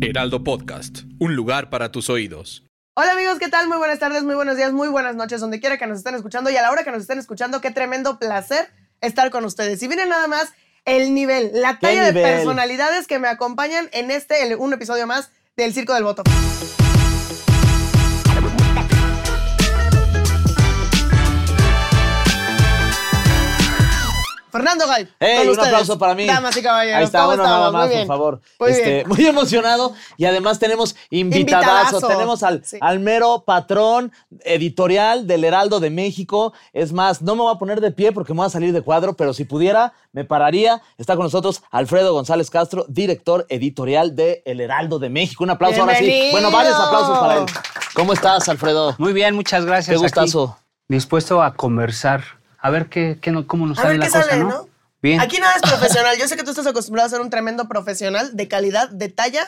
Heraldo Podcast, un lugar para tus oídos. Hola amigos, ¿qué tal? Muy buenas tardes, muy buenos días, muy buenas noches, donde quiera que nos estén escuchando y a la hora que nos estén escuchando, qué tremendo placer estar con ustedes. Y miren nada más el nivel, la talla de personalidades que me acompañan en este, el- un episodio más del Circo del Voto. Fernando Gay. ¡Ey! con Un ustedes. aplauso para mí. Damas y caballeros, Ahí está, ¿cómo uno nada más, Muy bien. por favor. Muy Este, bien. muy emocionado y además tenemos invitadazo. Invitadazo. Tenemos al, Sí. al mero patrón editorial del Heraldo de México. Es más, no me voy a poner de pie porque me voy a salir de cuadro, pero si pudiera, me pararía. Está con nosotros Alfredo González Castro, director editorial de El Heraldo de México. Un aplauso ahora sí. Bueno, varios aplausos para él. ¿Cómo estás, Alfredo? Muy bien, muchas gracias. Qué gustazo. Aquí, dispuesto a conversar. A ver qué, qué no- cómo nos A sale ver la qué cosa, sale, ¿no? ¿no? Bien. Aquí nada es profesional. Yo sé que tú estás acostumbrado a ser un tremendo profesional de calidad, de talla,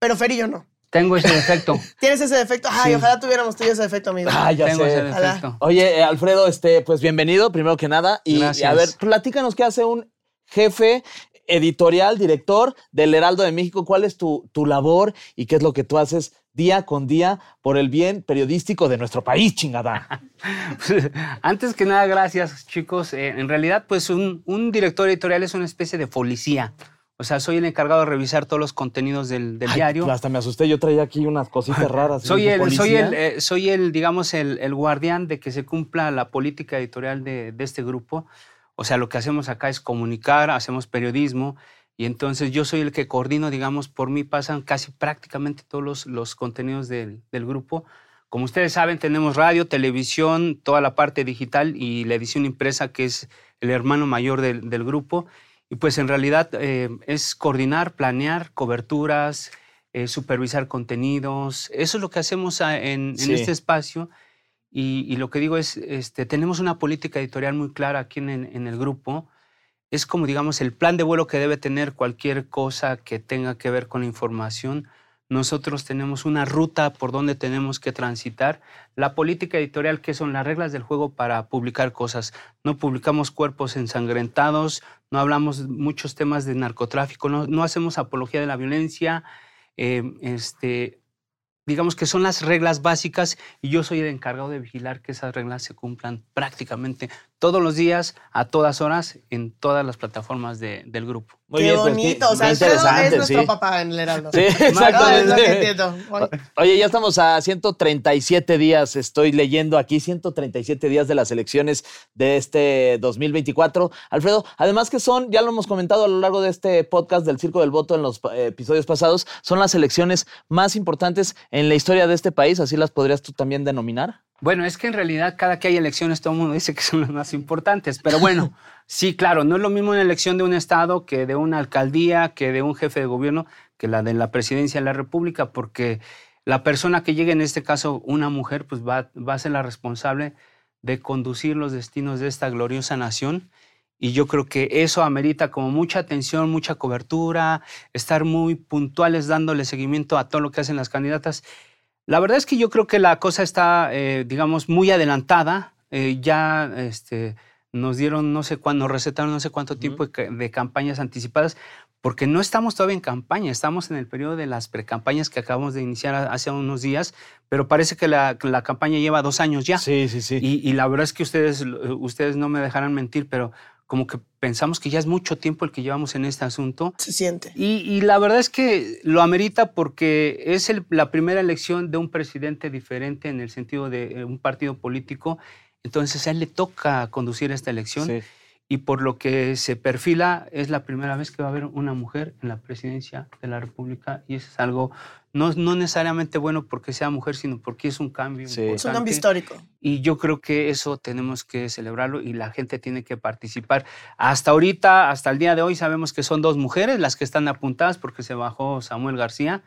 pero Fer y yo no. Tengo ese defecto. ¿Tienes ese defecto? Ay, Sí. ojalá tuviéramos tú ese defecto, amigo. Ah, ya Tengo sé. ese Ojalá. defecto. Oye, eh, Alfredo, este, pues bienvenido, primero que nada. Y, Gracias. y a ver, platícanos qué hace un jefe editorial, director del Heraldo de México. ¿Cuál es tu, tu labor y qué es lo que tú haces día con día por el bien periodístico de nuestro país, chingada? Antes que nada, gracias, chicos. Eh, en realidad, pues un, un director editorial es una especie de policía. O sea, soy el encargado de revisar todos los contenidos del, del Ay, diario. Hasta me asusté, yo traía aquí unas cositas raras. Soy ¿De el, soy el, eh, soy el, digamos, el, el guardián de que se cumpla la política editorial de, de este grupo. O sea, lo que hacemos acá es comunicar, hacemos periodismo, y entonces yo soy el que coordino, digamos, por mí pasan casi prácticamente todos los, los contenidos del, del grupo. Como ustedes saben, tenemos radio, televisión, toda la parte digital y la edición impresa, que es el hermano mayor del, del grupo. Y pues en realidad eh, es coordinar, planear coberturas, eh, supervisar contenidos. Eso es lo que hacemos en, este espacio. Y, y lo que digo es, este, tenemos una política editorial muy clara aquí en, en el grupo. Es como, digamos, el plan de vuelo que debe tener cualquier cosa que tenga que ver con la información. Nosotros tenemos una ruta por donde tenemos que transitar. La política editorial, que son las reglas del juego para publicar cosas. No publicamos cuerpos ensangrentados, no hablamos muchos temas de narcotráfico, no, hacemos apología de la violencia. eh, este, digamos que son las reglas básicas y yo soy el encargado de vigilar que esas reglas se cumplan prácticamente todos los días, a todas horas, en todas las plataformas de- del grupo. Muy qué bien, pues, bonito. qué- o sea, Alfredo es interesante, nuestro sí. papá en el Heraldo. Sí, No, es lo que exactamente. entiendo. Oye, Oye, ya estamos a 137 días, estoy leyendo aquí 137 días de las elecciones de este 2024. Alfredo, además que son, ya lo hemos comentado a lo largo de este podcast del Circo del Voto en los eh, episodios pasados, son las elecciones más importantes en la historia de este país, así las podrías tú también denominar. Bueno, es que en realidad cada que hay elecciones todo el mundo dice que son las más importantes, pero bueno, sí, claro, no es lo mismo una elección de un estado que de una alcaldía, que de un jefe de gobierno, que la de la presidencia de la República, porque la persona que llegue, en este caso una mujer, pues va, va a ser la responsable de conducir los destinos de esta gloriosa nación. Y yo creo que eso amerita como mucha atención, mucha cobertura, estar muy puntuales dándole seguimiento a todo lo que hacen las candidatas. La verdad es que yo creo que la cosa está, eh, digamos, muy adelantada. Eh, ya este, nos dieron, no sé cuándo, nos recetaron no sé cuánto tiempo de, ca- de campañas anticipadas, porque no estamos todavía en campaña, estamos en el periodo de las precampañas que acabamos de iniciar hace unos días, pero parece que la, que la campaña lleva dos años ya. Sí, sí, sí. Y, y la verdad es que ustedes, ustedes no me dejarán mentir, pero como que pensamos que ya es mucho tiempo el que llevamos en este asunto. se siente. Y, y la verdad es que lo amerita porque es el- la primera elección de un presidente diferente en el sentido de eh, un partido político. Entonces a él le toca conducir esta elección. Sí. Y por lo que se perfila es la primera vez que va a haber una mujer en la presidencia de la República y eso es algo no, no necesariamente bueno porque sea mujer, sino porque es un cambio. Sí. Es un importante. cambio histórico. Y yo creo que eso tenemos que celebrarlo y la gente tiene que participar. Hasta ahorita, hasta el día de hoy, sabemos que son dos mujeres las que están apuntadas porque se bajó Samuel García.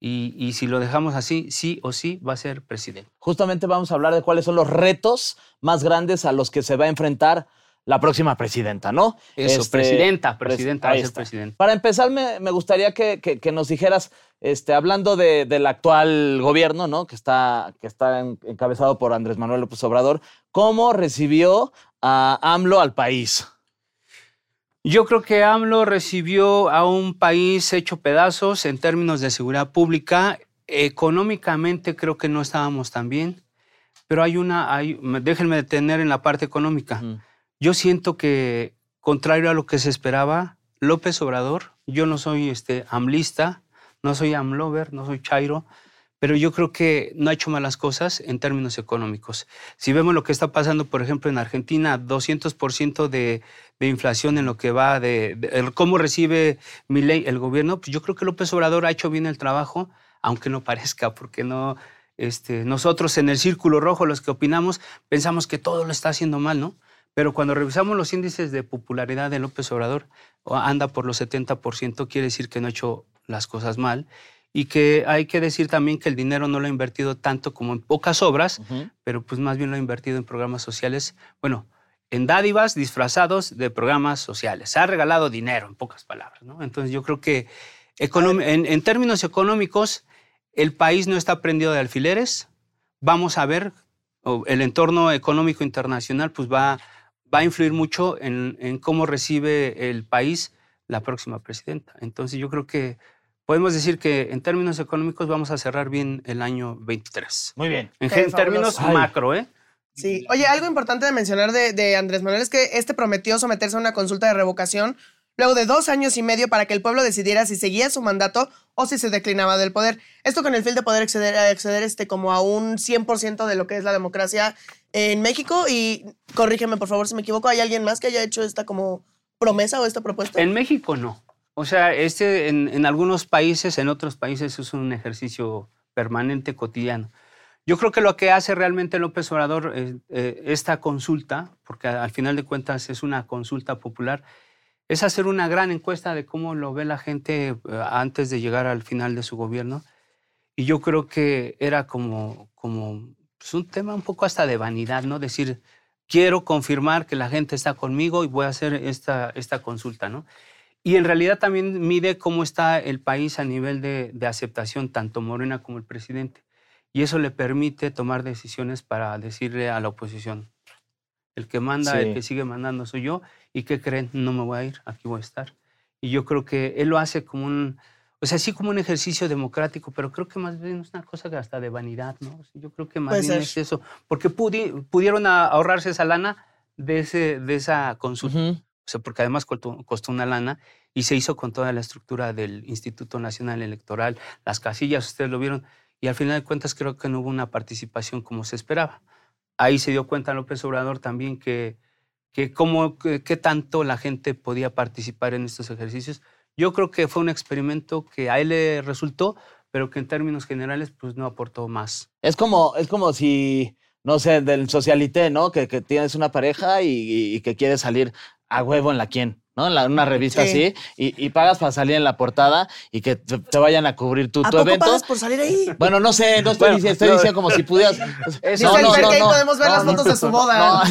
Y, y si lo dejamos así, sí o sí va a ser presidente. Justamente vamos a hablar de cuáles son los retos más grandes a los que se va a enfrentar la próxima presidenta, ¿no? Eso, Este, presidenta, pres- presidenta, va a ser presidenta. Para empezar, me, me gustaría que, que- que nos dijeras, este, hablando de- del actual gobierno, ¿no? Que está, que está en- encabezado por Andrés Manuel López Obrador, ¿cómo recibió a AMLO al país? Yo creo que AMLO recibió a un país hecho pedazos en términos de seguridad pública. Económicamente creo que no estábamos tan bien, pero hay una, hay, déjenme detener en la parte económica. Yo siento que, contrario a lo que se esperaba, López Obrador, yo no soy este, amlista, no soy amlover, no soy chairo, pero yo creo que no ha hecho malas cosas en términos económicos. Si vemos lo que está pasando, por ejemplo, en Argentina, 200% de, de inflación en lo que va de, cómo recibe Milei el gobierno, pues yo creo que López Obrador ha hecho bien el trabajo, aunque no parezca, porque no, este, nosotros en el círculo rojo, los que opinamos, pensamos que todo lo está haciendo mal, ¿no? Pero cuando revisamos los índices de popularidad de López Obrador, anda por los 70%, quiere decir que no ha hecho las cosas mal. Y que hay que decir también que el dinero no lo ha invertido tanto como en pocas obras, pero pues más bien lo ha invertido en programas sociales, bueno, en dádivas disfrazados de programas sociales. Se ha regalado dinero, en pocas palabras, ¿no? Entonces yo creo que en, en términos económicos, el país no está prendido de alfileres. Vamos a ver, el entorno económico internacional pues va, va a influir mucho en, en cómo recibe el país la próxima presidenta. Entonces yo creo que podemos decir que en términos económicos vamos a cerrar bien el año 23. Muy bien. En, términos. Ay. macro, ¿eh? Sí. Oye, algo importante de mencionar de, de Andrés Manuel es que este prometió someterse a una consulta de revocación luego de dos años y medio para que el pueblo decidiera si seguía su mandato o si se declinaba del poder. Esto con el fin de poder acceder, este, como a un 100% de lo que es la democracia en México. Y corrígeme, por favor, si me equivoco, ¿hay alguien más que haya hecho esta como promesa o esta propuesta? En México no. O sea, este en, en algunos países, en otros países es un ejercicio permanente, cotidiano. Yo creo que lo que hace realmente López Obrador, eh, esta consulta, porque al final de cuentas es una consulta popular, es hacer una gran encuesta de cómo lo ve la gente eh, antes de llegar al final de su gobierno. Y yo creo que era como, como pues, un tema un poco hasta de vanidad, ¿no? Decir, quiero confirmar que la gente está conmigo y voy a hacer esta, esta consulta, ¿no? Y en realidad también mide cómo está el país a nivel de, de aceptación, tanto Morena como el presidente. Y eso le permite tomar decisiones para decirle a la oposición, el que manda, Sí. el que sigue mandando soy yo, y ¿qué creen? No me voy a ir, aquí voy a estar. Y yo creo que él lo hace como un, o sea, sí como un ejercicio democrático, pero creo que más bien es una cosa que hasta de vanidad, ¿no? O sea, Yo creo que más Puede bien es eso, porque pudi- pudieron ahorrarse esa lana de, ese, de esa consulta. O sea, porque además costó, costó una lana y se hizo con toda la estructura del Instituto Nacional Electoral, las casillas, ustedes lo vieron, y al final de cuentas creo que no hubo una participación como se esperaba. Ahí se dio cuenta López Obrador también que, que cómo, que- qué tanto la gente podía participar en estos ejercicios. Yo creo que fue un experimento que a él le resultó, pero que en términos generales pues no aportó más. Es como, es como si, no sé, del socialité, ¿no? Que, que tienes una pareja y, y- y que quieres salir a huevo en la quién, ¿no? En la- una revista Sí. así, y, y pagas para salir en la portada y que te, te vayan a cubrir tu, ¿A tu poco evento. pagas por salir ahí? Bueno, no sé, no estoy Bueno, diciendo, estoy no. diciendo como si pudieras. Dice el Fer que ahí podemos ver las fotos de su boda.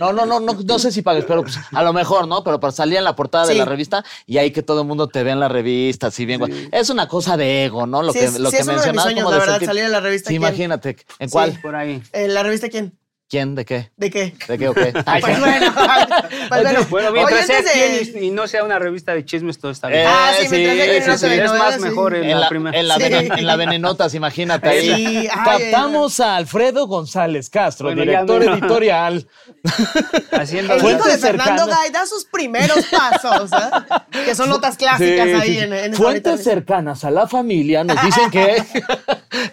No, no, no, no, no, no sé si pagues, pero pues, a lo mejor, ¿no? Pero para salir en la portada de Sí. la revista y ahí que todo el mundo te vea en la revista, así bien. guay. Es una cosa de ego, ¿no? Lo Sí, que, lo sí que es uno de mis mencionabas sueños, como la de verdad, sentir- salir en la revista. Sí, imagínate. ¿En Sí. cuál? Por ahí. ¿En la revista quién? ¿Quién? ¿De qué? ¿De qué? ¿De qué o qué? Ay, Pues sí. bueno, pues bueno. Bueno, Oye, mientras sea antes de- quién y y no sea una revista de chismes, todo está bien. Eh, Ah, sí, sí, mientras sea que sí, no sí, sí. es más sí. mejor en, En la, primera. en, la Sí. venen- en la venenotas, imagínate. ahí. Sí, ay, Captamos a Alfredo González Castro, Bueno, director no. editorial. Haciendo El hijo de Fernando cercanas. Gay da sus primeros pasos, ¿eh? que son notas clásicas Sí, ahí sí, en, sí. en Fuentes cercanas a la familia nos dicen que.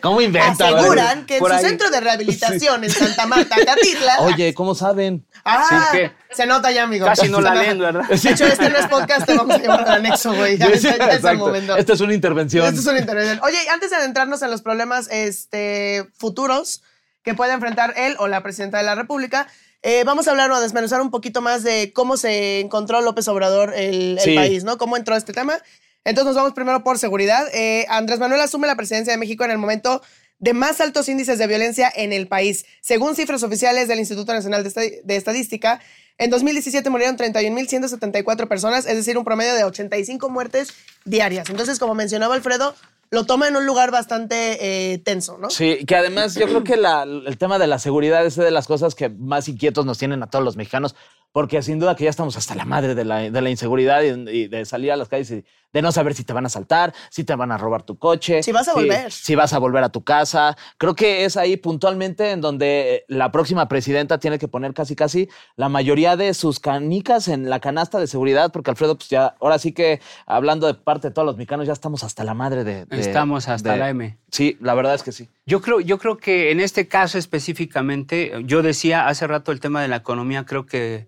¿Cómo inventan? Aseguran que en su ahí. centro de rehabilitación en Santa Marta, Catitla. Oye, ¿cómo saben? Ah, que se nota ya, amigo. casi no la leen, ¿verdad? De hecho, este no es podcast, te vamos a llevar al anexo, güey. Ya, Sí, sí, ya- ya es el exacto. momento. Esta es una intervención. Esto es una intervención. Oye, antes de adentrarnos en los problemas este, futuros que puede enfrentar él o la presidenta de la República, eh, vamos a hablar o a desmenuzar un poquito más de cómo se encontró López Obrador el, el Sí. país, ¿no? Cómo entró este tema. Entonces nos vamos primero por seguridad. Eh, Andrés Manuel asume la presidencia de México en el momento de más altos índices de violencia en el país. Según cifras oficiales del Instituto Nacional de, Estadística, en 2017 murieron 31.174 personas, es decir, un promedio de 85 muertes diarias. Entonces, como mencionaba Alfredo, lo toma en un lugar bastante eh, tenso, ¿no? Sí, que además yo creo que el tema de la seguridad es de las cosas que más inquietos nos tienen a todos los mexicanos, porque sin duda que ya estamos hasta la madre de la, inseguridad y de salir a las calles y de no saber si te van a asaltar, si te van a robar tu coche. Si vas a volver. Si vas a volver a tu casa. Creo que es ahí puntualmente en donde la próxima presidenta tiene que poner casi casi la mayoría de sus canicas en la canasta de seguridad, porque Alfredo, pues ya, ahora sí que hablando de parte de todos los mexicanos, ya estamos hasta la madre de... de- Estamos hasta de- la M. Sí, la verdad es que sí. Yo creo, yo creo que en este caso específicamente, yo decía hace rato el tema de la economía, creo que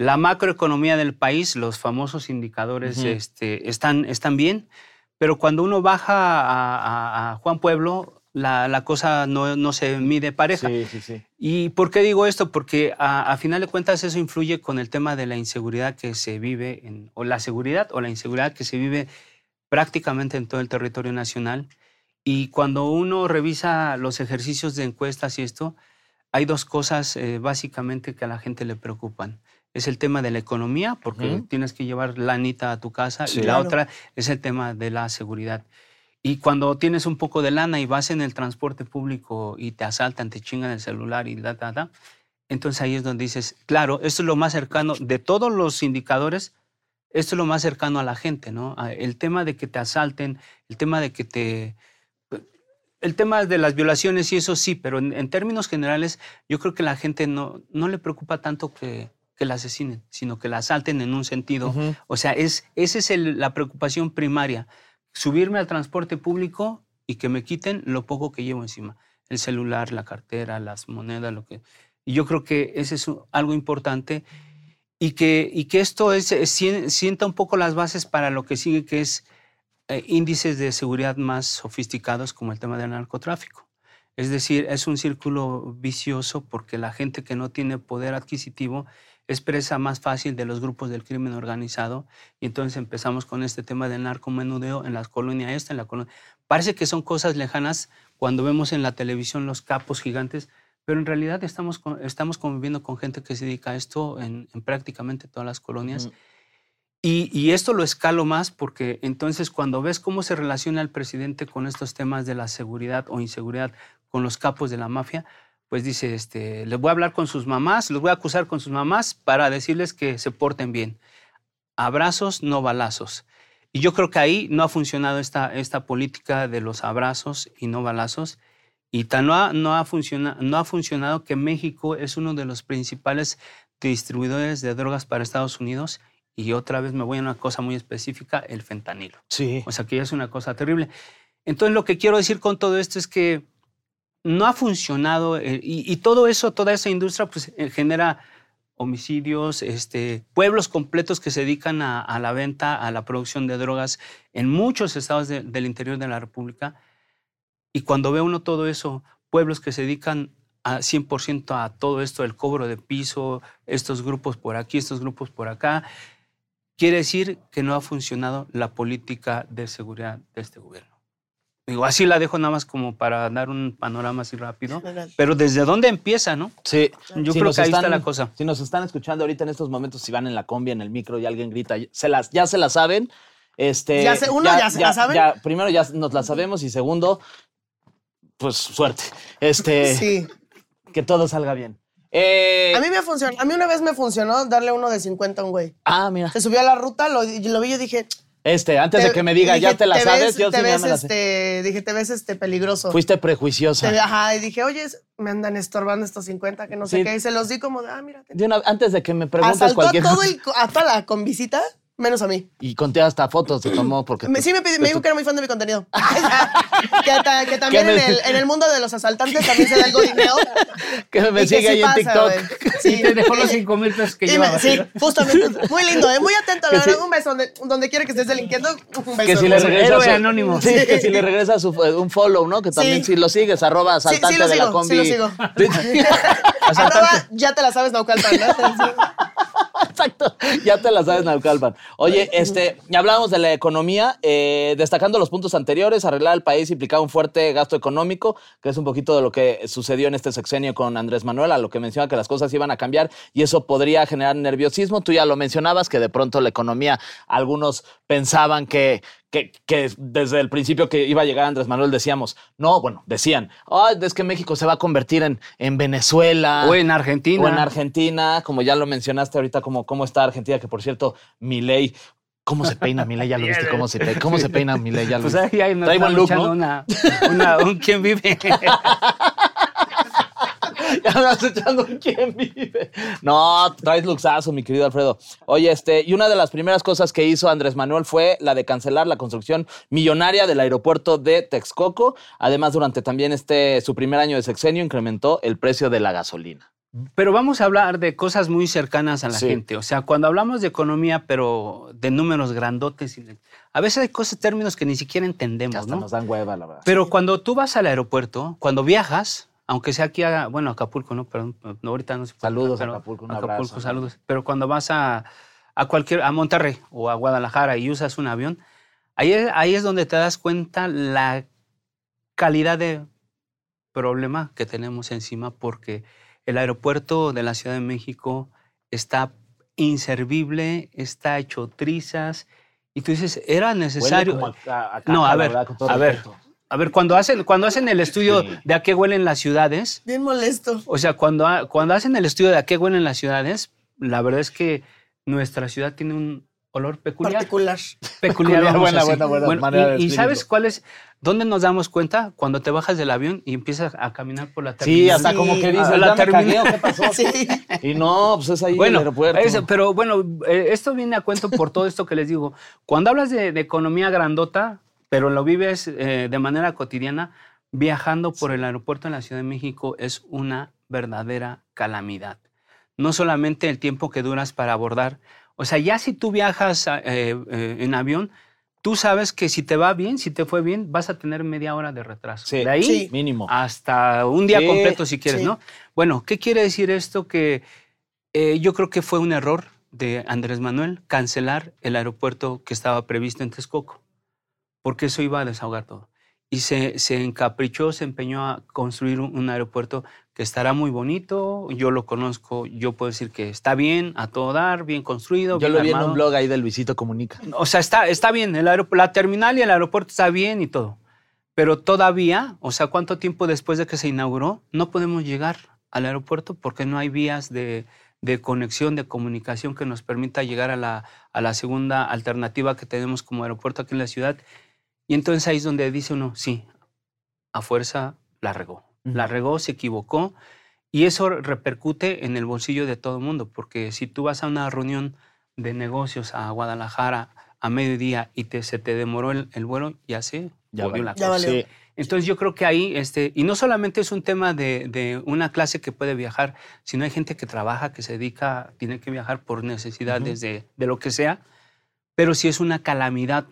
la macroeconomía del país, los famosos indicadores Ujú. este, están, están bien, pero cuando uno baja a, a- a Juan Pueblo, la, la cosa no, no se mide pareja. Sí, sí, sí. ¿Y por qué digo esto? Porque a, a final de cuentas eso influye con el tema de la inseguridad que se vive, en, o la seguridad o la inseguridad que se vive prácticamente en todo el territorio nacional. Y cuando uno revisa los ejercicios de encuestas y esto, hay dos cosas eh, básicamente que a la gente le preocupan. Es el tema de la economía, porque tienes que llevar lanita a tu casa, Sí. y la Claro. otra es el tema de la seguridad. Y cuando tienes un poco de lana y vas en el transporte público y te asaltan, te chingan el celular y da, da, da, entonces ahí es donde dices, claro, esto es lo más cercano de todos los indicadores, esto es lo más cercano a la gente, ¿no? A- El tema de que te asalten, el tema de que te... El tema de las violaciones y eso sí, pero en, en términos generales yo creo que la gente no, no le preocupa tanto que, que la asesinen, sino que la asalten en un sentido. O sea, es, esa es el- la preocupación primaria. Subirme al transporte público y que me quiten lo poco que llevo encima. El celular, la cartera, las monedas, lo que... Y yo creo que ese es algo importante y que, y que esto es, es- sien- sienta un poco las bases para lo que sigue, que es eh, índices de seguridad más sofisticados como el tema del narcotráfico. Es decir, es un círculo vicioso porque la gente que no tiene poder adquisitivo es presa más fácil de los grupos del crimen organizado y entonces empezamos con este tema del narcomenudeo en la colonia esta, en la colonia... Parece que son cosas lejanas cuando vemos en la televisión los capos gigantes, pero en realidad estamos, estamos conviviendo con gente que se dedica a esto en, en prácticamente todas las colonias. Ujú. Y, esto lo escalo más porque entonces cuando ves cómo se relaciona el presidente con estos temas de la seguridad o inseguridad con los capos de la mafia, pues dice, este, les voy a hablar con sus mamás, los voy a acusar con sus mamás para decirles que se porten bien. Abrazos, no balazos. Y yo creo que ahí no ha funcionado esta, esta política de los abrazos y no balazos. Y tan no ha, no, ha funciona- no ha funcionado que México es uno de los principales distribuidores de drogas para Estados Unidos. Y otra vez me voy a una cosa muy específica, el fentanilo. Sí. O sea, que ya es una cosa terrible. Entonces, lo que quiero decir con todo esto es que no ha funcionado eh, y, y todo eso, toda esa industria, pues eh, genera homicidios, este, pueblos completos que se dedican a, a la venta, a la producción de drogas en muchos estados de- del interior de la República. Y cuando ve uno todo eso, pueblos que se dedican a 100% a todo esto, el cobro de piso, estos grupos por aquí, estos grupos por acá, quiere decir que no ha funcionado la política de seguridad de este gobierno. Digo, así la dejo nada más como para dar un panorama así rápido. Pero ¿desde dónde empieza, no? Sí. Yo Si creo nos que ahí está están- la cosa. Si nos están escuchando ahorita en estos momentos, si van en la combi, en el micro y alguien grita, se las, ya se la saben. Este, Ya se- uno, ¿ya se la saben? ya- primero ya nos la sabemos y segundo, pues suerte. Este, Sí. que todo salga bien. Eh, A mí me funcionó. A mí una vez me funcionó darle uno de 50 a un güey. ah, mira. Se subió a la ruta, lo, lo vi y yo dije. Este, antes de que me diga, dije, ya te la sabes, ves, yo te sí ya la sé. este, Dije, te ves este peligroso. Fuiste prejuiciosa. Te- ajá, y dije, oye, me andan estorbando estos 50, que no sé qué. Y se los di como de, ah, mira. te- De una- antes de que me preguntes Asaltó a, cualquier todo cosa. el, a toda la convisita, Menos a mí. Y conté hasta fotos se tomó porque... Me- sí, me, dijo que era muy fan de mi contenido. que, ta- que también Que en me- el, en el mundo de los asaltantes también se da el godineo. Que me Y que sigue sí ahí en pasa, TikTok. Sí, Sí, te dejó los y- cinco mil pesos que y llevaba. sí, justamente. Muy lindo, ¿eh? muy atento. La Que verdad, sí. un beso donde, donde quiera que estés delinquiendo. Un beso. Que si le regresa su- anónimo. Sí, que si le regresa su, un follow, ¿no? Que también Sí. si lo sigues, arroba Sí, sí asaltante de la combi. sí lo sigo. Arroba, ya te la sabes, Naucalpan, ¿no? Exacto, ya te la sabes, Naucalpan. Oye, este, hablábamos de la economía, eh, destacando los puntos anteriores, arreglar el país implicaba un fuerte gasto económico, que es un poquito de lo que sucedió en este sexenio con Andrés Manuel, a lo que menciona que las cosas iban a cambiar y eso podría generar nerviosismo. Tú ya lo mencionabas, que de pronto la economía, algunos pensaban que, que, que desde el principio que iba a llegar Andrés Manuel decíamos, no, bueno, decían, "Ay, es que México se va a convertir en, en Venezuela. O en Argentina. O en Argentina, como ya lo mencionaste ahorita, como cómo está Argentina, que por cierto, Milei, ¿cómo se peina Milei? Ya lo viste, ¿cómo se, pe- cómo se peina Milei? Ya lo Pues viste. ahí, ahí nos Trae está buen look, luchando ¿no? una, una, un quién vive. Ya me vas echando quién vive. No, traes luxazo, mi querido Alfredo. Oye, este, y una de las primeras cosas que hizo Andrés Manuel fue la de cancelar la construcción millonaria del aeropuerto de Texcoco. Además, durante también este su primer año de sexenio, incrementó el precio de la gasolina. Pero vamos a hablar de cosas muy cercanas a la Sí. gente. O sea, cuando hablamos de economía, pero de números grandotes, a veces hay cosas, términos que ni siquiera entendemos, hasta ¿no? nos dan hueva, la verdad. Pero cuando tú vas al aeropuerto, cuando viajas, aunque sea aquí a, bueno, Acapulco, ¿no? Perdón, no, ahorita no se puede, Saludos a pero- Acapulco, un Acapulco, abrazo, ¿no? saludos. Pero cuando vas a, a cualquier, a Monterrey o a Guadalajara y usas un avión, ahí, es- ahí es donde te das cuenta la calidad de problema que tenemos encima porque el aeropuerto de la Ciudad de México está inservible, está hecho trizas. Y tú dices, era necesario. A- a No, a ver, a ver. A ver, cuando hacen, cuando hacen el estudio Sí. de a qué huelen las ciudades, Bien molesto. o sea, cuando, ha- cuando hacen el estudio de a qué huelen las ciudades, la verdad es que nuestra ciudad tiene un olor peculiar. Particular. Peculiar, Peculiar, buena, buena, buena manera de y, y sabes cuál es, dónde nos damos cuenta? Cuando te bajas del avión y empiezas a caminar por la Sí, terminal. hasta Sí. como que dices, la ¿ya me cagué terminal. qué pasó? Sí. Y no, pues es ahí Bueno, el aeropuerto. eso, pero bueno, eh, esto viene a cuento por todo esto que les digo. Cuando hablas de, de economía grandota, pero lo vives eh, de manera cotidiana, viajando por el aeropuerto en la Ciudad de México es una verdadera calamidad. No solamente el tiempo que duras para abordar, o sea, ya si tú viajas eh, eh, en avión, tú sabes que si te va bien, si te fue bien, vas a tener media hora de retraso. Sí. De ahí Sí. Mínimo. hasta un día Sí, completo si quieres, sí. ¿no? Bueno, ¿qué quiere decir esto? Que eh, yo creo que fue un error de Andrés Manuel cancelar el aeropuerto que estaba previsto en Texcoco, porque eso iba a desahogar todo. Y se, se encaprichó, se empeñó a construir un, un aeropuerto que estará muy bonito, yo lo conozco, yo puedo decir que está bien, a todo dar, bien construido. Yo bien lo vi en armado. un blog ahí de Luisito Comunica. O sea, está, está bien, el la terminal y el aeropuerto está bien y todo. Pero todavía, o sea, ¿cuánto tiempo después de que se inauguró no podemos llegar al aeropuerto porque no hay vías de, de conexión, de comunicación que nos permita llegar a la, a la segunda alternativa que tenemos como aeropuerto aquí en la ciudad? Y entonces ahí es donde dice uno, sí, a fuerza la regó. La regó, se equivocó. Y eso repercute en el bolsillo de todo el mundo, porque si tú vas a una reunión de negocios a Guadalajara a mediodía y te, se te demoró el, el vuelo, ya sé, Ya volvió la cosa. Sí. Entonces yo creo que ahí, este, y no solamente es un tema de, de una clase que puede viajar, sino hay gente que trabaja, que se dedica, tiene que viajar por necesidades de, de lo que sea, pero si es una calamidad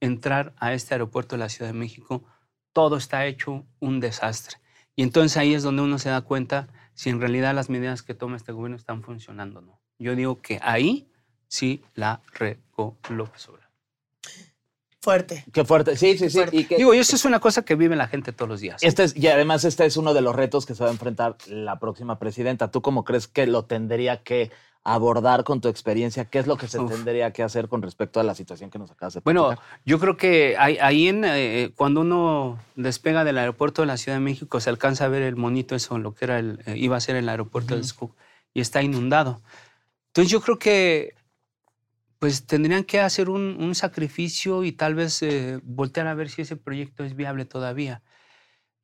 entrar a este aeropuerto de la Ciudad de México, todo está hecho un desastre. Y entonces ahí es donde uno se da cuenta si en realidad las medidas que toma este gobierno están funcionando o no. Yo digo que ahí sí la regó López Obrador. Fuerte. Qué fuerte. Sí, sí, sí. Y, que- Digo, y eso es una cosa que vive la gente todos los días. este es, y además este es uno de los retos que se va a enfrentar la próxima presidenta. ¿Tú cómo crees que lo tendría que abordar con tu experiencia? ¿Qué es lo que se Uf. tendría que hacer con respecto a la situación que nos acabas de Bueno, platicar? yo creo que ahí, ahí en, eh, cuando uno despega del aeropuerto de la Ciudad de México se alcanza a ver el monito eso, lo que era el, eh, iba a ser el aeropuerto de Texcoco, y está inundado. Entonces yo creo que pues tendrían que hacer un, un sacrificio y tal vez eh, voltear a ver si ese proyecto es viable todavía.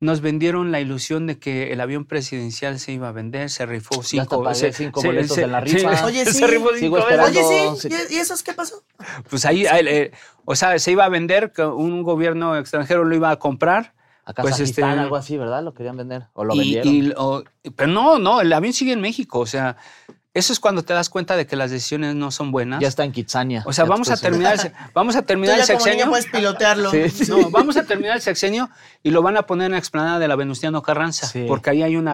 Nos vendieron la ilusión de que el avión presidencial se iba a vender, se rifó cinco, se- cinco se- boletos se- en la rifa. sí, Oye, se sí. rifó Sigo cinco. Oye, sí. ¿Y- ¿Y eso qué pasó? Pues ahí, ahí, eh, o sea, se iba a vender, que un gobierno extranjero lo iba a comprar. A Pues, este, algo así, ¿verdad? Lo querían vender. O lo y- vendieron. y- o- pero no, no, el avión sigue en México. O sea, eso es cuando te das cuenta de que las decisiones no son buenas. ya está en Kitsania. O sea, vamos a terminar, el vamos a Tú terminar el niño sexenio. puedes pilotearlo. Sí, sí. No, vamos a terminar el sexenio y lo van a poner en la explanada de la Venustiano Carranza, Sí. porque ahí hay una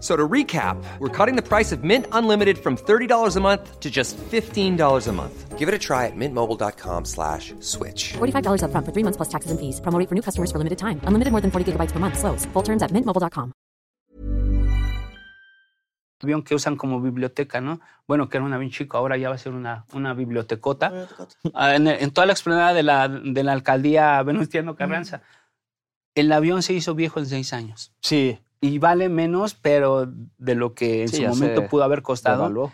So to recap, we're cutting the price of Mint Unlimited from $30 a month to just $15 a month. Give it a try at mintmobile.com slash switch. $45 upfront for three months plus taxes and fees. Promo rate for new customers for limited time. Unlimited more than 40 gigabytes per month. Slows. Full terms at mintmobile.com. avión que usan como biblioteca, ¿no? Bueno, que era un avión chico, ahora ya va a ser una, una bibliotecota. Ah, En, en toda la explanada de la, de la alcaldía Venustiano Carranza. El avión se hizo viejo en seis años. Sí. Y vale menos, pero de lo que en Sí, su momento pudo haber costado.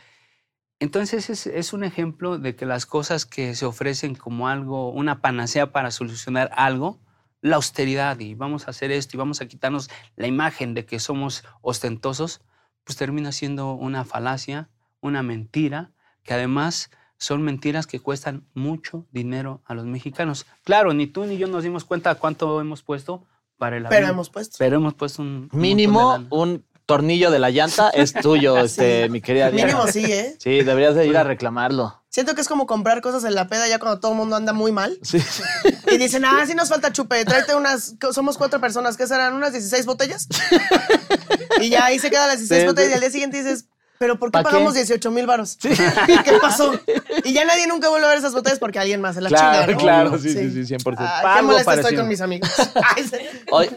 Entonces es, es un ejemplo de que las cosas que se ofrecen como algo, una panacea para solucionar algo, la austeridad y vamos a hacer esto y vamos a quitarnos la imagen de que somos ostentosos, pues termina siendo una falacia, una mentira, que además son mentiras que cuestan mucho dinero a los mexicanos. Claro, ni tú ni yo nos dimos cuenta cuánto hemos puesto para el Pero avión, hemos puesto. pero hemos puesto un Mínimo un tornillo de la llanta es tuyo, este, mi querida Diana. Mínimo sí, ¿eh? Sí, deberías de ir a reclamarlo. Siento que es como comprar cosas en la peda ya cuando todo el mundo anda muy mal. Sí. Y dicen, ah, sí nos falta chupe, tráete unas, somos cuatro personas, ¿qué serán? ¿Unas 16 botellas? Y ya ahí se quedan las 16 Sí, botellas sí. y al día siguiente dices, ¿pero por qué ¿Pa' qué? pagamos 18 mil varos? ¿Qué pasó? Y ya nadie nunca vuelve a ver esas botellas porque alguien más se las Claro, chinga, ¿no? claro, sí, sí, sí, 100%. Ah, qué molesta estoy con mis amigos. Sí. Hoy,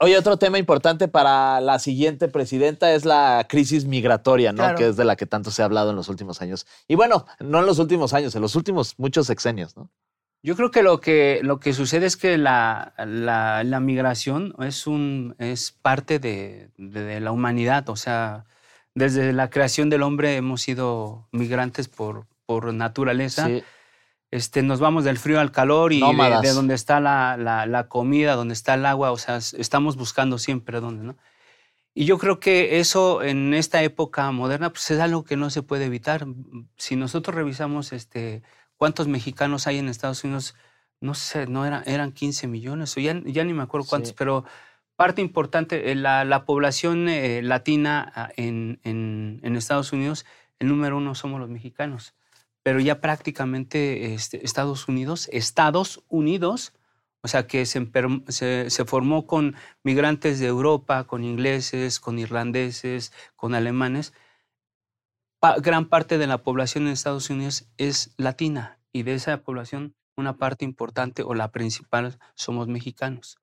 hoy otro tema importante para la siguiente presidenta es la crisis migratoria, ¿no? Claro. Que es de la que tanto se ha hablado en los últimos años. Y bueno, no en los últimos años, en los últimos muchos sexenios, ¿no? Yo creo que lo que, lo que sucede es que la, la- la migración es, un, es parte de, de- de la humanidad. O sea, desde la creación del hombre hemos sido migrantes por, por naturaleza. Sí. Este, nos vamos del frío al calor y de, de donde está la, la- la comida, donde está el agua. O sea, estamos buscando siempre dónde, ¿no? Y yo creo que eso en esta época moderna pues es algo que no se puede evitar. Si nosotros revisamos este, cuántos mexicanos hay en Estados Unidos, no sé, no era, eran 15 millones, o ya, ya ni me acuerdo cuántos, Sí. pero parte importante, eh, la, la población eh, latina ah, en, Estados Unidos, el número uno somos los mexicanos. Pero ya prácticamente este, Estados Unidos, Estados Unidos, o sea, que se, formó con migrantes de Europa, con ingleses, con irlandeses, con alemanes. Gran parte de la población en Estados Unidos es latina y de esa población una parte importante o la principal somos mexicanos.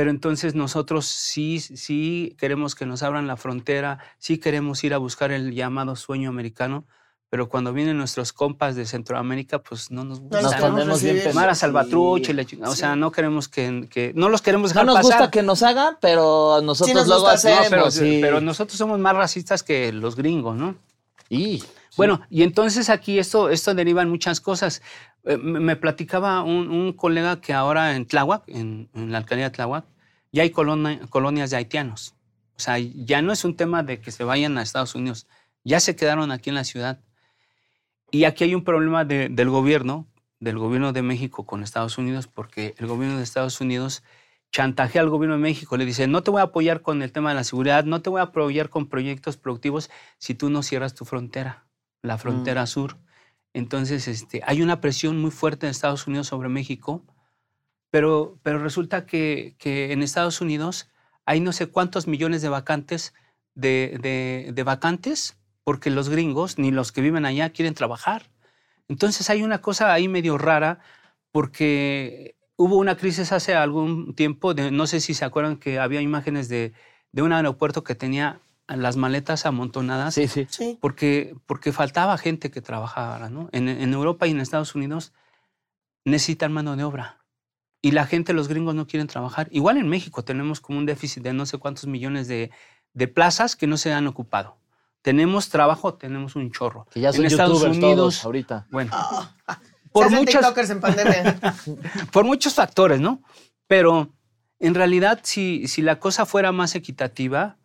Pero entonces nosotros sí, sí queremos que nos abran la frontera, sí queremos ir a buscar el llamado sueño americano, pero cuando vienen nuestros compas de Centroamérica, pues no nos gusta. nos ¿no? ponemos bien Mara Sí. Salvatrucha y la chingada. O sea, no queremos que, que- no los queremos No dejar nos pasar. gusta que nos hagan, pero nosotros nos luego hacemos. No, pero, sí. pero nosotros somos más racistas que los gringos, ¿no? Y, Bueno, y entonces aquí esto, esto deriva en muchas cosas. Eh, me, platicaba un, un colega que ahora en Tláhuac, en, la alcaldía de Tláhuac, ya hay colonia- colonias de haitianos. O sea, ya no es un tema de que se vayan a Estados Unidos, ya se quedaron aquí en la ciudad. Y aquí hay un problema de- del gobierno, del gobierno de México con Estados Unidos, porque el gobierno de Estados Unidos chantajea al gobierno de México, le dice, no te voy a apoyar con el tema de la seguridad, no te voy a apoyar con proyectos productivos si tú no cierras tu frontera, la frontera sur. Entonces, este, hay una presión muy fuerte en Estados Unidos sobre México, pero, pero resulta que, que en Estados Unidos hay no sé cuántos millones de vacantes, de, de- de vacantes, porque los gringos, ni los que viven allá, quieren trabajar. Entonces hay una cosa ahí medio rara, porque hubo una crisis hace algún tiempo, de- no sé si se acuerdan que había imágenes de, de un aeropuerto que tenía las maletas amontonadas sí, sí. Sí. porque, porque faltaba gente que trabajara, ¿no? En, en Europa y en Estados Unidos necesitan mano de obra. y la gente, los gringos no quieren trabajar. Igual en México tenemos como un déficit de no sé cuántos millones de, de plazas que no se han ocupado. Tenemos trabajo, tenemos un chorro. Que ya son en Estados youtubers Unidos, todos ahorita. bueno, Se por en pandemia. por muchos factores, ¿no? Pero en realidad, si, si la cosa fuera más equitativa,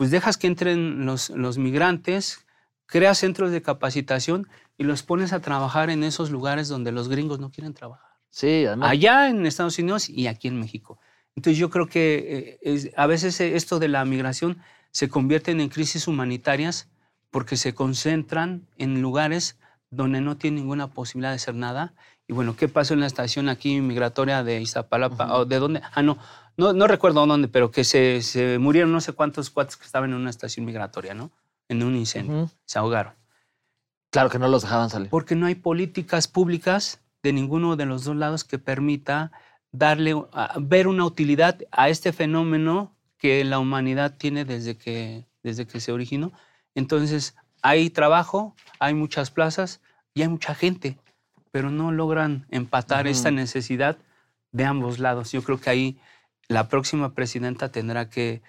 pues dejas que entren los, los migrantes, creas centros de capacitación y los pones a trabajar en esos lugares donde los gringos no quieren trabajar. Sí, además. Allá en Estados Unidos y aquí en México. Entonces yo creo que eh, es- a veces eh, esto de la migración se convierten en crisis humanitarias porque se concentran en lugares donde no tienen ninguna posibilidad de hacer nada. Y bueno, ¿qué pasó en la estación aquí migratoria de Iztapalapa? ¿O ¿De dónde? Ah, no, no, no recuerdo dónde, pero que se, se murieron no sé cuántos cuates que estaban en una estación migratoria, ¿no? En un incendio. Se ahogaron. Claro que no los dejaban salir. Porque no hay políticas públicas de ninguno de los dos lados que permita darle, a- ver una utilidad a este fenómeno que la humanidad tiene desde que, desde que se originó. Entonces, hay trabajo, hay muchas plazas y hay mucha gente, pero no logran empatar esta necesidad de ambos lados. Yo creo que ahí la próxima presidenta tendrá que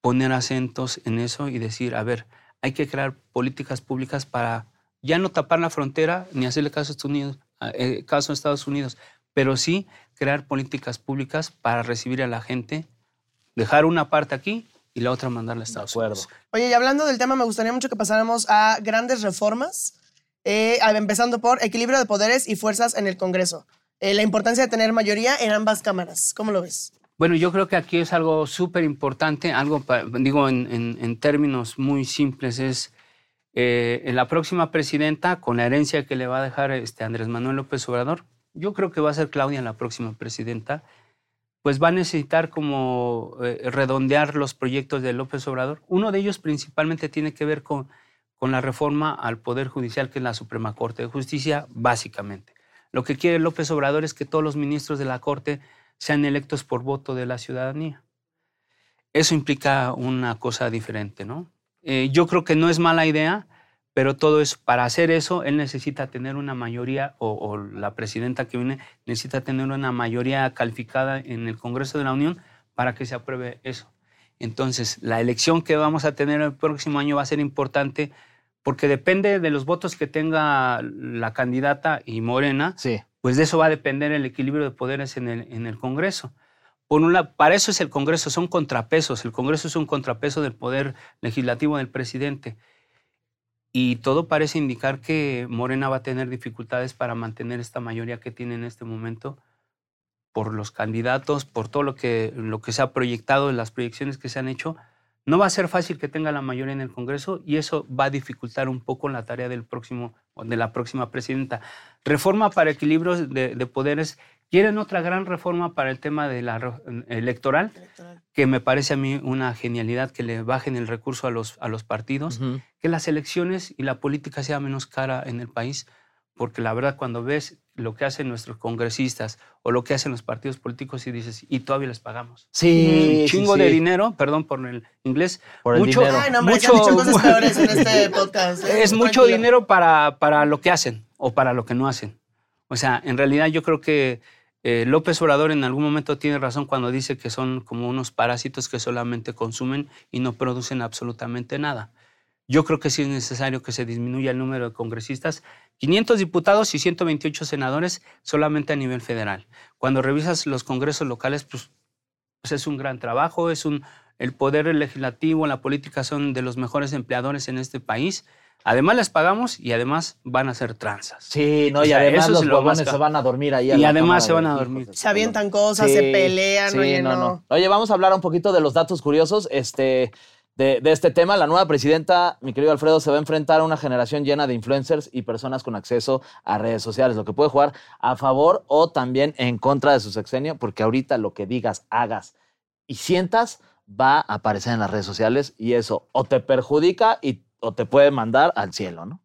poner acentos en eso y decir, a ver, hay que crear políticas públicas para ya no tapar la frontera ni hacerle caso a Estados Unidos, eh, caso a Estados Unidos, pero sí crear políticas públicas para recibir a la gente, dejar una parte aquí y la otra mandarla a Estados. Unidos. Oye, y hablando del tema, me gustaría mucho que pasáramos a grandes reformas, eh, empezando por equilibrio de poderes y fuerzas en el Congreso. Eh, la importancia de tener mayoría en ambas cámaras. ¿Cómo lo ves? Bueno, yo creo que aquí es algo súper importante, algo, digo en, términos muy simples, es eh, en la próxima presidenta, con la herencia que le va a dejar este Andrés Manuel López Obrador, yo creo que va a ser Claudia la próxima presidenta, pues va a necesitar como eh, redondear los proyectos de López Obrador. Uno de ellos principalmente tiene que ver con, con la reforma al Poder Judicial, que es la Suprema Corte de Justicia, básicamente. Lo que quiere López Obrador es que todos los ministros de la Corte sean electos por voto de la ciudadanía. Eso implica una cosa diferente, ¿no? Eh, yo creo que no es mala idea, pero todo eso, para hacer eso, él necesita tener una mayoría, o, o la presidenta que viene necesita tener una mayoría calificada en el Congreso de la Unión para que se apruebe eso. Entonces, la elección que vamos a tener el próximo año va a ser importante porque depende de los votos que tenga la candidata y Morena, Sí. pues de eso va a depender el equilibrio de poderes en el, en el Congreso. Por un lado, para eso es el Congreso, son contrapesos. El Congreso es un contrapeso del poder legislativo del presidente. Y todo parece indicar que Morena va a tener dificultades para mantener esta mayoría que tiene en este momento por los candidatos, por todo lo que, lo que se ha proyectado, las proyecciones que se han hecho. No va a ser fácil que tenga la mayoría en el Congreso y eso va a dificultar un poco la tarea del próximo, o de la próxima presidenta. Reforma para equilibrios de, de poderes. Quieren otra gran reforma para el tema de la electoral, que me parece a mí una genialidad que le bajen el recurso a los, a los partidos, que las elecciones y la política sea menos cara en el país, porque la verdad cuando ves lo que hacen nuestros congresistas o lo que hacen los partidos políticos y dices, y todavía les pagamos. Sí, un sí, chingo de dinero, perdón por el inglés, Por el mucho, dinero. Ay, no, mucho- dicho cosas peores en este podcast. ¿eh? es mucho Tranquilo. dinero para, para lo que hacen o para lo que no hacen. O sea, en realidad yo creo que eh, López Obrador en algún momento tiene razón cuando dice que son como unos parásitos que solamente consumen y no producen absolutamente nada. Yo creo que sí es necesario que se disminuya el número de congresistas. 500 diputados y 128 senadores solamente a nivel federal. Cuando revisas los congresos locales, pues, pues es un gran trabajo, es un, el poder legislativo, la política son de los mejores empleadores en este país. Además les pagamos y además van a hacer tranzas. Sí, no, O y sea, además los huevones se van a dormir ahí. a Y además se van a dormir. de Se avientan cosas, se pelean, sí, oye, no, no. no. Oye, vamos a hablar un poquito de los datos curiosos este, de, este tema. La nueva presidenta, mi querido Alfredo, se va a enfrentar a una generación llena de influencers y personas con acceso a redes sociales, lo que puede jugar a favor o también en contra de su sexenio, porque ahorita lo que digas, hagas y sientas va a aparecer en las redes sociales y eso o te perjudica y, o te puede mandar al cielo, ¿no?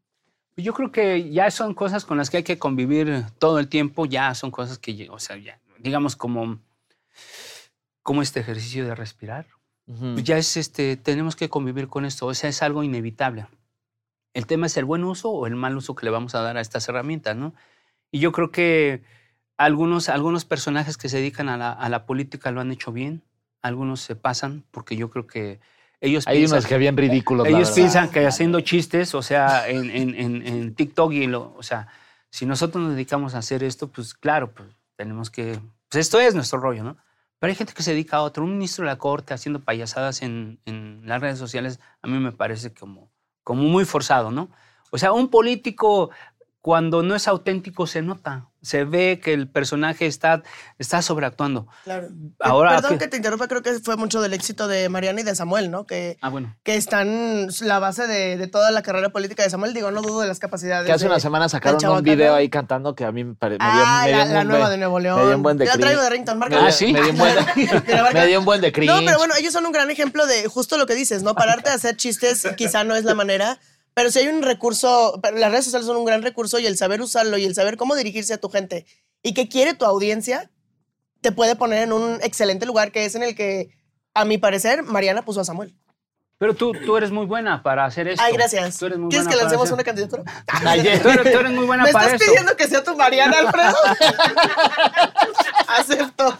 Yo creo que ya son cosas con las que hay que convivir todo el tiempo, ya son cosas que, o sea, digamos como, como este ejercicio de respirar. Ujú. Pues ya es este, tenemos que convivir con esto, o sea, es algo inevitable. El tema es el buen uso o el mal uso que le vamos a dar a estas herramientas, ¿no? Y yo creo que algunos, algunos personajes que se dedican a la, a la política lo han hecho bien, algunos se pasan, porque yo creo que ellos Hay piensan, unos que bien ridículos. ellos piensan que haciendo chistes, o sea, en, en- en- en TikTok y lo, o sea, si nosotros nos dedicamos a hacer esto, pues claro, pues tenemos que, pues esto es nuestro rollo, ¿no? Pero hay gente que se dedica a otro. Un ministro de la corte haciendo payasadas en, en las redes sociales, a mí me parece como, como muy forzado, ¿no? O sea, un político cuando no es auténtico se nota, se ve que el personaje está, está sobreactuando. Claro. Ahora Perdón que- que te interrumpa, creo que fue mucho del éxito de Mariana y de Samuel, ¿no? Que, Ah, bueno. que están la base de, de toda la carrera política de Samuel. Digo, no dudo de las capacidades. Que hace de- una semana sacaron un video ahí cantando que a mí me, pare- me dio, Ah, me dio la, un la buen- nueva de Nuevo León. Me dio un buen de La traigo de Rington, dio- Ah, ¿sí? Me dio un buen de, Mira, marca. me dio un buen de cringe. No, pero bueno, ellos son un gran ejemplo de justo lo que dices, ¿no? Pararte a hacer chistes quizá no es la manera, pero si hay un recurso, las redes sociales son un gran recurso y el saber usarlo y el saber cómo dirigirse a tu gente y qué quiere tu audiencia, te puede poner en un excelente lugar que es en el que, a mi parecer, Mariana puso a Samuel. Pero tú, tú eres muy buena para hacer esto. Ay, gracias. Tú eres muy ¿Quieres buena que lancemos hacer- una candidatura? Ayer- Tú eres, tú eres muy buena ¿Me para estás esto. pidiendo que sea tu Mariana, Alfredo? Acepto.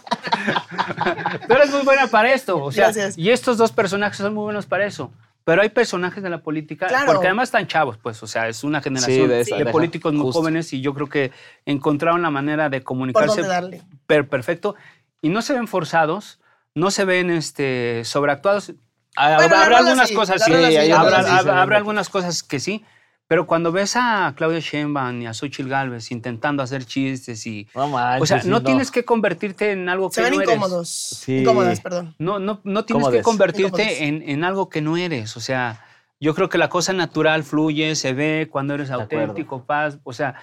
Tú eres muy buena para esto. O sea, Gracias. y estos dos personajes son muy buenos para eso. Pero hay personajes de la política, Claro. porque además están chavos, pues, o sea, es una generación de de, esa- deja- políticos muy justo. jóvenes y yo creo que encontraron la manera de Por comunicarse dónde darle. per- perfecto y no se ven forzados, no se ven este, sobreactuados. Ah, Bueno, habrá algunas sí, cosas, sí, habrá, rola sí, habrá- sí. habrá algunas cosas que sí, pero cuando ves a Claudia Sheinbaum y a Xochitl Galvez intentando hacer chistes y... No manches, o sea, no, tienes que convertirte en algo Se que ven no eres. incómodos. Sí. Incómodas, perdón. No, no, no tienes ¿Cómo que convertirte Incómodos. en, en algo que no eres. O sea, yo creo que la cosa natural fluye, se ve cuando eres auténtico, paz. O sea,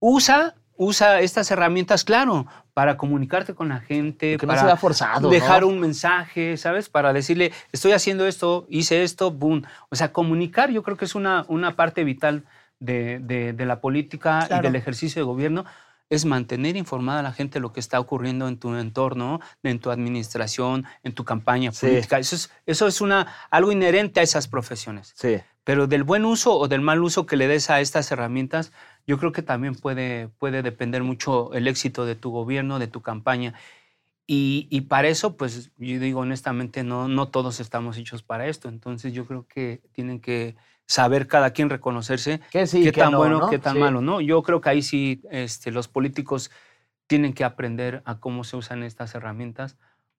usa, usa estas herramientas, claro, para comunicarte con la gente, Que no para se vea forzado, dejar ¿no? un mensaje, ¿sabes? Para decirle, estoy haciendo esto, hice esto, boom. O sea, comunicar yo creo que es una, una parte vital de, de- de la política y del ejercicio de gobierno es mantener informada a la gente lo que está ocurriendo en tu entorno, en tu administración, en tu campaña Sí. política. Eso es, eso es una, algo inherente a esas profesiones. Sí. Pero del buen uso o del mal uso que le des a estas herramientas, yo creo que también puede, puede depender mucho el éxito de tu gobierno, de tu campaña. Y, y para eso, pues yo digo honestamente, no, no todos estamos hechos para esto. Entonces yo creo que tienen que saber cada quien reconocerse Que sí, qué que tan no, bueno, ¿no? qué tan Sí. malo, ¿no? Yo creo que ahí sí este, los políticos tienen que aprender a cómo se usan estas herramientas,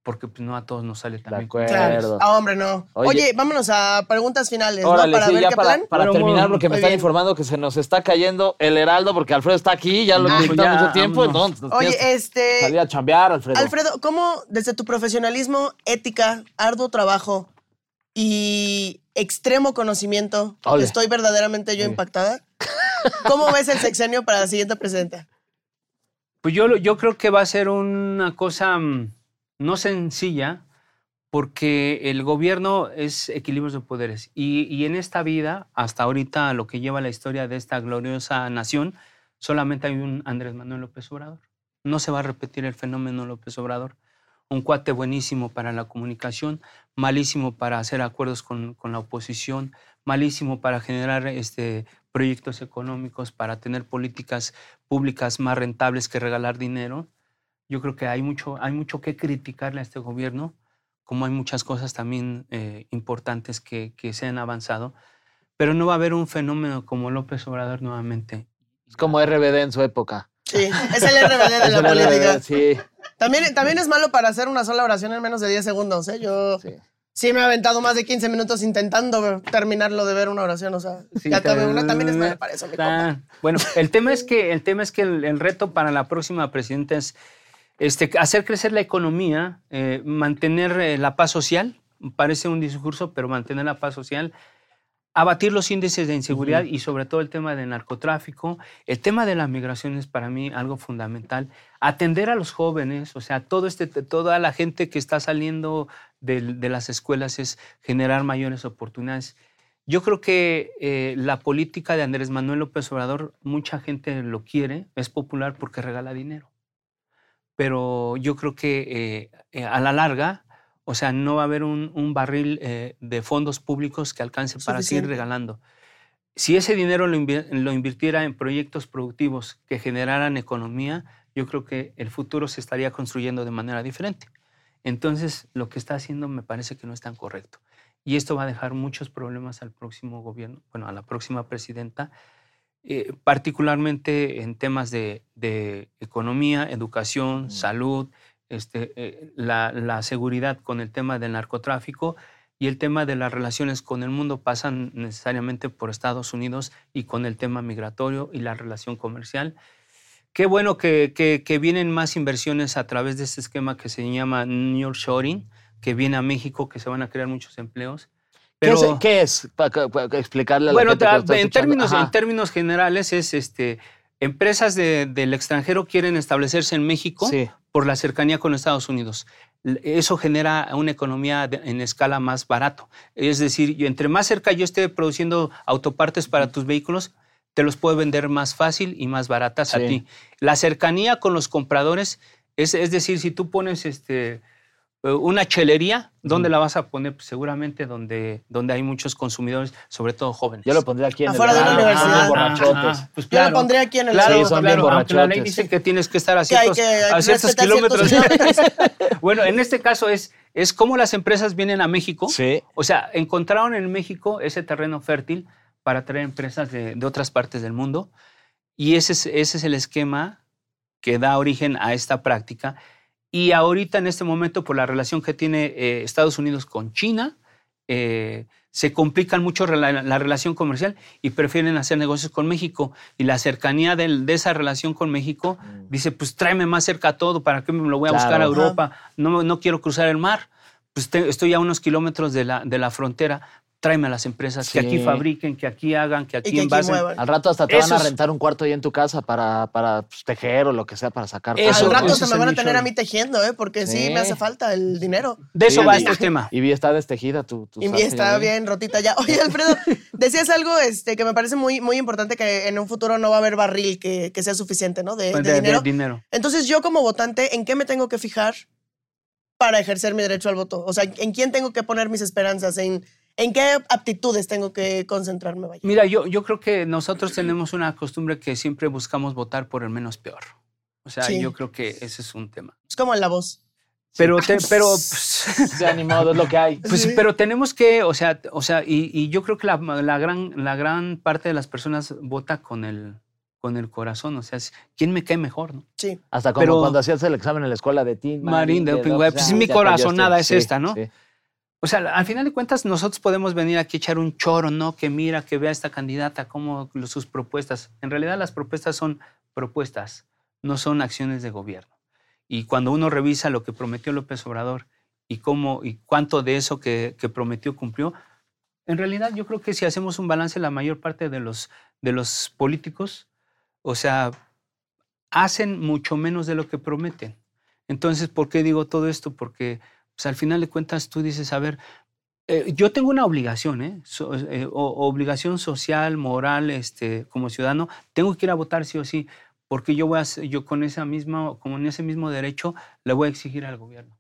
porque pues, no a todos nos sale De también. acuerdo. Claro. Ah, hombre, no. Oye. Oye, vámonos a preguntas finales, ¿no? Para sí, ver ya qué para, plan. para Bueno, terminar, porque me están bien. informando que se nos está cayendo el heraldo, porque Alfredo está aquí, ya lo Ah, quita ya, mucho tiempo, entonces Oye, este. salir a chambear, Alfredo. Alfredo, ¿cómo desde tu profesionalismo, ética, arduo trabajo y extremo conocimiento, Ole. estoy verdaderamente yo impactada? ¿Cómo ves el sexenio para la siguiente presidenta? Pues yo, yo creo que va a ser una cosa mm, no sencilla, porque el gobierno es equilibrios de poderes. Y, y en esta vida, hasta ahorita, lo que lleva la historia de esta gloriosa nación, solamente hay un Andrés Manuel López Obrador. No se va a repetir el fenómeno López Obrador. Un cuate buenísimo para la comunicación, malísimo para hacer acuerdos con, con la oposición, malísimo para generar este, proyectos económicos, para tener políticas públicas más rentables que regalar dinero. Yo creo que hay mucho, hay mucho que criticarle a este gobierno, como hay muchas cosas también eh, importantes que, que se han avanzado, pero no va a haber un fenómeno como López Obrador nuevamente. Es como RBD en su época. Sí, es el RBD de Es la política. RBD, sí. También, también es malo para hacer una sola oración en menos de 10 segundos, ¿eh? Yo Sí. sí me he aventado más de 15 minutos intentando terminarlo de ver una oración, o sea, Sí, ya acabé una, también es malo para eso, mi Bueno, el tema es que el, tema es que el, el reto para la próxima presidenta es este, hacer crecer la economía, eh, mantener eh, la paz social, parece un discurso, pero mantener la paz social, abatir los índices de inseguridad y sobre todo el tema del narcotráfico. El tema de la migración es para mí algo fundamental. Atender a los jóvenes, o sea, todo este, toda la gente que está saliendo de, las escuelas es generar mayores oportunidades. Yo creo que eh, la política de Andrés Manuel López Obrador, mucha gente lo quiere, es popular porque regala dinero. Pero yo creo que eh, eh, a la larga, o sea, no va a haber un, un barril eh, de fondos públicos que alcance para seguir regalando. Si ese dinero lo, lo invirtiera en proyectos productivos que generaran economía, yo creo que el futuro se estaría construyendo de manera diferente. Entonces, lo que está haciendo me parece que no es tan correcto. Y esto va a dejar muchos problemas al próximo gobierno, bueno, a la próxima presidenta, eh, particularmente en temas de, de economía, educación, salud, este, eh, la, la seguridad con el tema del narcotráfico y el tema de las relaciones con el mundo pasan necesariamente por Estados Unidos y con el tema migratorio y la relación comercial. Qué bueno que, que- que vienen más inversiones a través de este esquema que se llama New York Shoring, que viene a México, que se van a crear muchos empleos. ¿Qué, es, Pero, qué es? Para, explicarle a la bueno, gente en, términos, en términos generales es este, empresas de- del extranjero quieren establecerse en México Sí. por la cercanía con Estados Unidos. Eso genera una economía de- en escala más barato. Es decir, yo- entre más cerca yo esté produciendo autopartes para tus vehículos, te los puedo vender más fácil y más baratas a ti. La cercanía con los compradores, es, es decir, si tú pones este, una chelería, ¿dónde la vas a poner? Pues seguramente donde, donde hay muchos consumidores, sobre todo jóvenes. Yo lo pondría aquí en Afuera el de la universidad. son borrachotes. Ajá, pues Yo lo pondría aquí en el claro, Sí, son bien claro, aunque la ley dice que tienes que estar a Que hay ciertos, que- hay a que ciertos kilómetros. ciertos bueno, en este caso es, es cómo las empresas vienen a México. Sí. O sea, encontraron en México ese terreno fértil para traer empresas de, de otras partes del mundo. Y ese es, ese es el esquema que da origen a esta práctica. Y ahorita, en este momento, por la relación que tiene eh, Estados Unidos con China, eh, se complican mucho la, relación comercial y prefieren hacer negocios con México. Y la cercanía de esa relación con México dice, pues tráeme más cerca todo, ¿para qué me lo voy a buscar a. Europa? No, no quiero cruzar el mar. Pues te- estoy a unos kilómetros de la, de la frontera. Tráeme a las empresas que aquí fabriquen, que aquí hagan, que aquí Y que envasen. Al rato hasta te Eso van a rentar un cuarto ahí en tu casa para, para pues, tejer o lo que sea, para sacar Eso, Al rato se me van a tener a mí tejiendo, ¿eh? Porque sí, Sí. me hace falta el dinero. De eso Sí, va este tema. Y vi, está destejida tu, tu Y sastre, está ya vi. bien rotita ya. Oye, Alfredo, decías algo este, que me parece muy, muy importante, que en un futuro no va a haber barril que, que sea suficiente, ¿no? De, Pues de de- de dinero. dinero. Entonces, yo como votante, ¿en qué me tengo que fijar para ejercer mi derecho al voto? O sea, ¿en quién tengo que poner mis esperanzas? ¿En, en qué aptitudes tengo que concentrarme? Vaya? Mira, yo, yo creo que nosotros tenemos una costumbre que siempre buscamos votar por el menos peor. O sea, Sí. yo creo que ese es un tema. Es como en la voz. Pero, te- pero, pues, Ya ni modo, es lo que hay. pues, Sí. pero tenemos que, o sea, o sea y, y yo creo que la, la gran, la gran parte de las personas vota con el, con el corazón. O sea, ¿quién me cae mejor? No? Sí. Hasta como Pero- cuando hacías el examen en la escuela de Tin Marín de Doping Doc, Web, pues, mi corazonada es Sí, esta, ¿no? sí. O sea, al final de cuentas, nosotros podemos venir aquí a echar un choro, ¿no? Que mira, que vea esta candidata, cómo sus propuestas. En realidad, las propuestas son propuestas, no son acciones de gobierno. Y cuando uno revisa lo que prometió López Obrador y cómo y cuánto de eso que, que prometió cumplió, en realidad yo creo que si hacemos un balance, la mayor parte de los, de los políticos, o sea, hacen mucho menos de lo que prometen. Entonces, ¿por qué digo todo esto? Porque pues, al final de cuentas tú dices, a ver, eh, yo tengo una obligación, ¿eh? So- eh, o- obligación social, moral, este, como ciudadano, tengo que ir a votar sí o sí, porque yo voy a, yo con esa misma, con ese mismo derecho le voy a exigir al gobierno,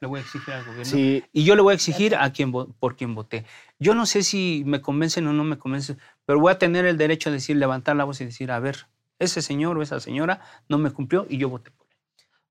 le voy a exigir al gobierno. Sí, Y yo le voy a exigir a quien por quien voté. Yo no sé si me convencen o no me convencen, pero voy a tener el derecho de decir, levantar la voz y decir, a ver, ese señor o esa señora no me cumplió y yo voté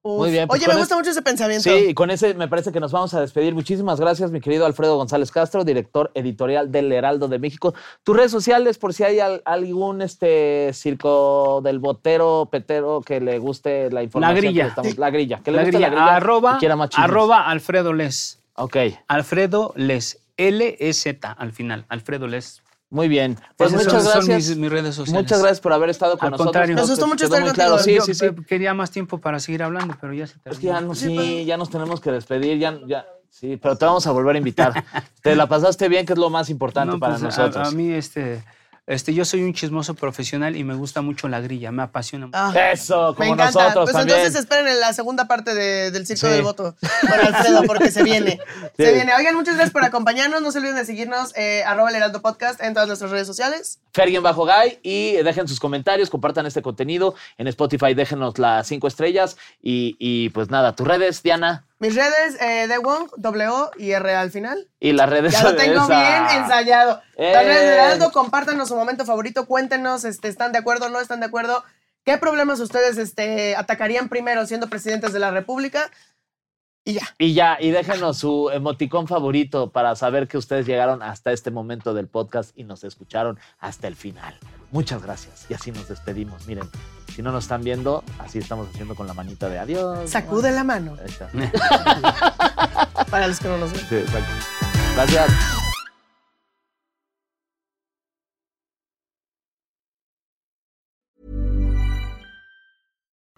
Muy bien, pues Oye, me es- gusta mucho ese pensamiento. Sí, y con ese me parece que nos vamos a despedir. Muchísimas gracias, mi querido Alfredo González Castro, director editorial del Heraldo de México. Tus redes sociales, por si hay al- algún este circo del botero, petero que le guste la información. que grilla. estamos- la grilla. Que le La guste grilla, la grilla arroba, quiera más arroba Alfredo Les. Ok, Alfredo Les. L-E-Z al final. Alfredo Les. Muy bien. Pues Esas muchas son, son gracias. mis, mis redes sociales. Muchas gracias por haber estado con Al nosotros. contrario. Nos gustó mucho estar muy contigo. claro. Sí, Yo, sí, sí. Quería más tiempo para seguir hablando, pero ya se terminó. Es que ya, no, Sí, sí, pero- ya nos tenemos que despedir, ya, ya, sí, pero te vamos a volver a invitar. te la pasaste bien, que es lo más importante No, para pues, a- nosotros. A, mí, este, este, yo soy un chismoso profesional y me gusta mucho la grilla, me apasiona mucho. Ah, Eso, me como encanta. nosotros Pues también. entonces esperen en la segunda parte de- del Circo Sí. del Voto con Alfredo, porque se viene. Se viene. Oigan, muchas gracias por acompañarnos. No se olviden de seguirnos, eh, arroba el Heraldo Podcast en todas nuestras redes sociales. Fergien Bajo Guy y dejen sus comentarios, compartan este contenido. En Spotify déjenos las cinco estrellas y, y, pues nada, tus redes, Diana, Mis redes, eh, de Wong, W y R al final. y las redes Ya lo tengo esa. bien ensayado. Eh. Las redes de Heraldo, compártanos su momento favorito, cuéntenos, este, ¿están de acuerdo, no están de acuerdo? qué problemas ustedes este, atacarían primero siendo presidentes de la República. Y ya. Y ya, y déjenos su emoticón favorito para saber que ustedes llegaron hasta este momento del podcast y nos escucharon hasta el final. Muchas gracias. Y así nos despedimos. Miren, si no nos están viendo, así estamos haciendo con la manita de adiós. Sacude la mano. Ahí está. Para los que no nos ven. Sí, exacto. Gracias.